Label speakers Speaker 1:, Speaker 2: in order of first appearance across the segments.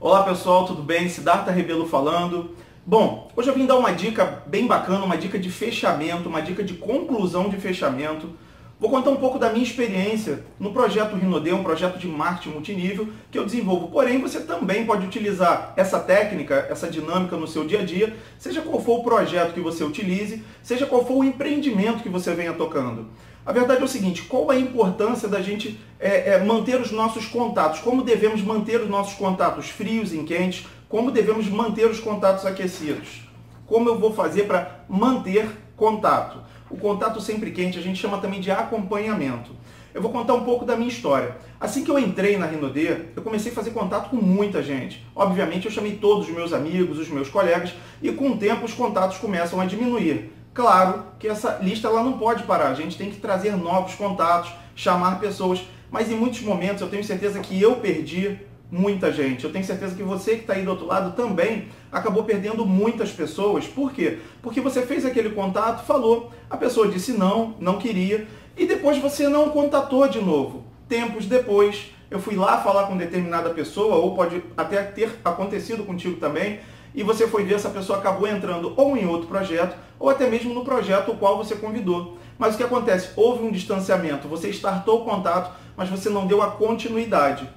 Speaker 1: Olá pessoal, tudo bem? Siddhartha Rebelo falando. Bom, hoje eu vim dar uma dica bem bacana, uma dica de fechamento, uma dica de conclusão de fechamento. Vou contar um pouco da minha experiência no projeto Rinode, um projeto de marketing multinível que eu desenvolvo. Porém, você também pode utilizar essa técnica, essa dinâmica no seu dia a dia, seja qual for o projeto que você utilize, seja qual for o empreendimento que você venha tocando. A verdade é o seguinte, qual a importância da gente é, é, manter os nossos contatos? Como devemos manter os nossos contatos frios e quentes? Como devemos manter os contatos aquecidos? Como eu vou fazer para manter contato? O contato sempre quente a gente chama também de acompanhamento. Eu vou contar um pouco da minha história. Assim que eu entrei na Rinode, eu comecei a fazer contato com muita gente. Obviamente eu chamei todos os meus amigos, os meus colegas, e com o tempo os contatos começam a diminuir. Claro que essa lista ela não pode parar, a gente tem que trazer novos contatos, chamar pessoas, mas em muitos momentos eu tenho certeza que eu perdi muita gente. Eu tenho certeza que você que está aí do outro lado também acabou perdendo muitas pessoas. Por quê? Porque você fez aquele contato, falou, a pessoa disse não, não queria, e depois você não contatou de novo. Tempos depois, eu fui lá falar com determinada pessoa, ou pode até ter acontecido contigo também, e você foi ver essa pessoa acabou entrando ou em outro projeto, ou até mesmo no projeto o qual você convidou. Mas o que acontece? Houve um distanciamento, você startou o contato, mas você não deu a continuidade.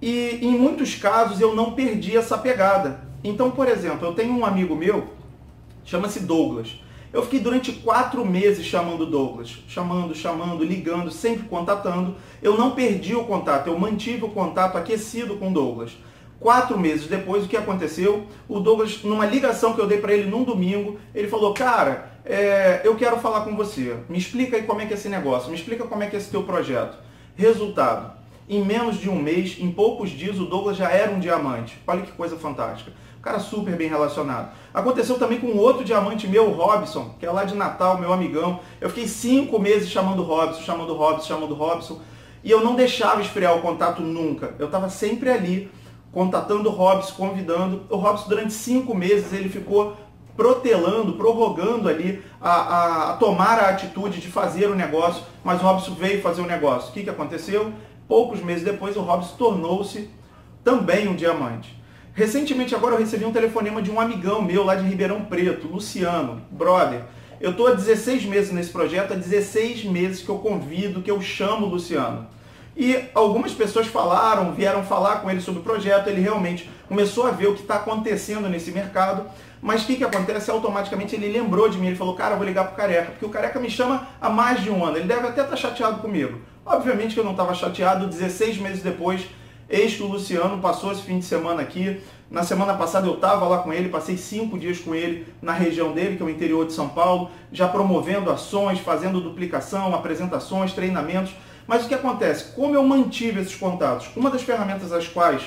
Speaker 1: E em muitos casos eu não perdi essa pegada. Então, por exemplo, eu tenho um amigo meu, chama-se Douglas. Eu fiquei durante quatro meses chamando Douglas, chamando, chamando, ligando, sempre contatando. Eu não perdi o contato, eu mantive o contato aquecido com Douglas. Quatro meses depois, o que aconteceu? O Douglas, numa ligação que eu dei para ele num domingo, ele falou: Cara, é, eu quero falar com você. Me explica aí como é que é esse negócio, me explica como é que é esse teu projeto. Resultado: em menos de um mês, em poucos dias, o Douglas já era um diamante. Olha que coisa fantástica. O cara super bem relacionado. Aconteceu também com outro diamante meu, Robson, que é lá de Natal, meu amigão. Eu fiquei cinco meses chamando Robson, chamando Robson, chamando Robson. E eu não deixava esfriar o contato nunca. Eu estava sempre ali contatando o Robson, convidando. O Robson, durante cinco meses, ele ficou protelando, prorrogando ali a, a, a, tomar a atitude de fazer o negócio, mas o Robson veio fazer o negócio. O que, que aconteceu? Poucos meses depois, o Robson tornou-se também um diamante. Recentemente, agora, eu recebi um telefonema de um amigão meu lá de Ribeirão Preto, Luciano, brother. Eu estou há 16 meses nesse projeto, há 16 meses que eu convido, que eu chamo o Luciano. E algumas pessoas falaram, vieram falar com ele sobre o projeto, ele realmente começou a ver o que está acontecendo nesse mercado. Mas o que, que acontece? Automaticamente ele lembrou de mim, ele falou, cara, eu vou ligar pro Careca, porque o Careca me chama há mais de um ano, ele deve até estar tá chateado comigo. Obviamente que eu não estava chateado, 16 meses depois, que o Luciano passou esse fim de semana aqui. Na semana passada eu estava lá com ele, passei cinco dias com ele na região dele, que é o interior de São Paulo, já promovendo ações, fazendo duplicação, apresentações, treinamentos. Mas o que acontece? Como eu mantive esses contatos? Uma das ferramentas das quais,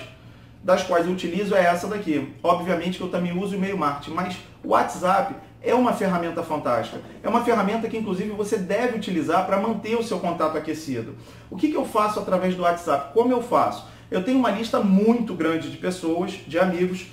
Speaker 1: das quais eu utilizo é essa daqui. Obviamente que eu também uso o e-mail marketing, mas o WhatsApp é uma ferramenta fantástica. É uma ferramenta que, inclusive, você deve utilizar para manter o seu contato aquecido. O que, que eu faço através do WhatsApp? Como eu faço? Eu tenho uma lista muito grande de pessoas, de amigos,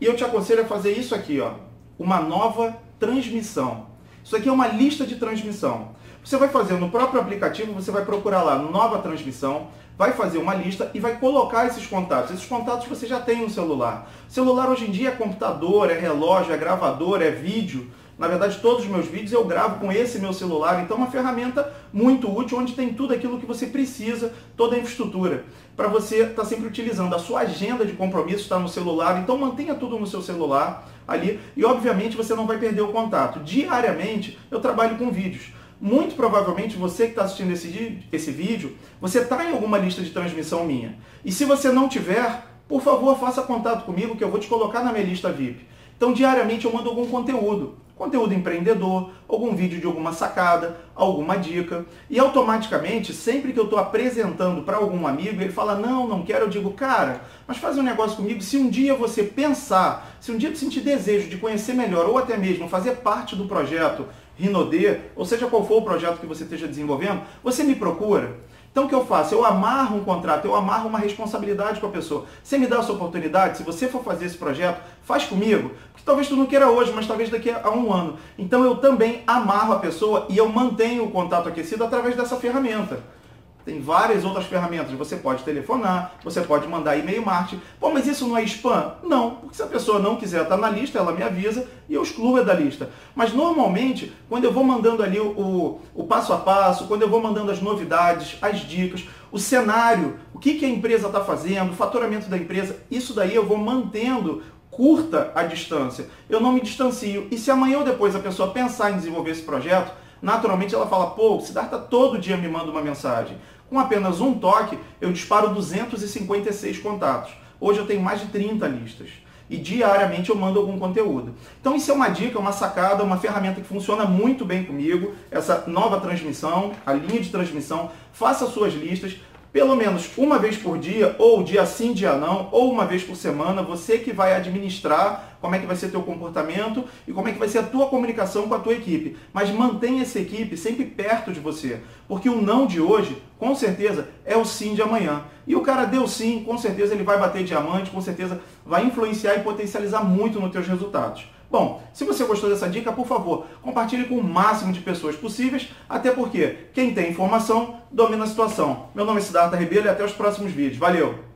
Speaker 1: e eu te aconselho a fazer isso aqui, ó, uma nova transmissão. Isso aqui é uma lista de transmissão. Você vai fazer no próprio aplicativo, você vai procurar lá nova transmissão, vai fazer uma lista e vai colocar esses contatos. Esses contatos você já tem no celular. Celular hoje em dia é computador, é relógio, é gravador, é vídeo. Na verdade, todos os meus vídeos eu gravo com esse meu celular, então é uma ferramenta muito útil, onde tem tudo aquilo que você precisa, toda a infraestrutura, para você estar tá sempre utilizando. A sua agenda de compromisso está no celular, então mantenha tudo no seu celular ali e, obviamente, você não vai perder o contato. Diariamente eu trabalho com vídeos muito provavelmente você que está assistindo esse, esse vídeo, você está em alguma lista de transmissão minha. E se você não tiver, por favor, faça contato comigo que eu vou te colocar na minha lista VIP. Então, diariamente eu mando algum conteúdo. Conteúdo empreendedor, algum vídeo de alguma sacada, alguma dica. E automaticamente, sempre que eu estou apresentando para algum amigo, ele fala, não, não quero, eu digo, cara, mas faz um negócio comigo. Se um dia você pensar, se um dia você sentir desejo de conhecer melhor, ou até mesmo fazer parte do projeto Rinode, ou seja qual for o projeto que você esteja desenvolvendo, você me procura. Então o que eu faço? Eu amarro um contrato, eu amarro uma responsabilidade com a pessoa. Você me dá essa oportunidade, se você for fazer esse projeto, faz comigo, porque talvez tu não queira hoje, mas talvez daqui a um ano. Então eu também amarro a pessoa e eu mantenho o contato aquecido através dessa ferramenta. Tem várias outras ferramentas. Você pode telefonar, você pode mandar e-mail marketing. Pô, mas isso não é spam? Não, porque se a pessoa não quiser estar na lista, ela me avisa e eu excluo da lista. Mas normalmente, quando eu vou mandando ali o, o, o passo a passo, quando eu vou mandando as novidades, as dicas, o cenário, o que, que a empresa está fazendo, o faturamento da empresa, isso daí eu vou mantendo curta a distância. Eu não me distancio. E se amanhã ou depois a pessoa pensar em desenvolver esse projeto, naturalmente ela fala, pô, o Siddhartha todo dia me manda uma mensagem. Com apenas um toque, eu disparo 256 contatos. Hoje eu tenho mais de 30 listas. E diariamente eu mando algum conteúdo. Então isso é uma dica, uma sacada, uma ferramenta que funciona muito bem comigo. Essa nova transmissão, a linha de transmissão. Faça suas listas pelo menos uma vez por dia, ou dia sim, dia não, ou uma vez por semana, você que vai administrar como é que vai ser teu comportamento e como é que vai ser a tua comunicação com a tua equipe. Mas mantenha essa equipe sempre perto de você, porque o não de hoje, com certeza, é o sim de amanhã. E o cara deu sim, com certeza ele vai bater diamante, com certeza vai influenciar e potencializar muito nos teus resultados. Bom, se você gostou dessa dica, por favor, compartilhe com o máximo de pessoas possíveis, até porque quem tem informação domina a situação. Meu nome é Siddhartha Rebelo e até os próximos vídeos. Valeu!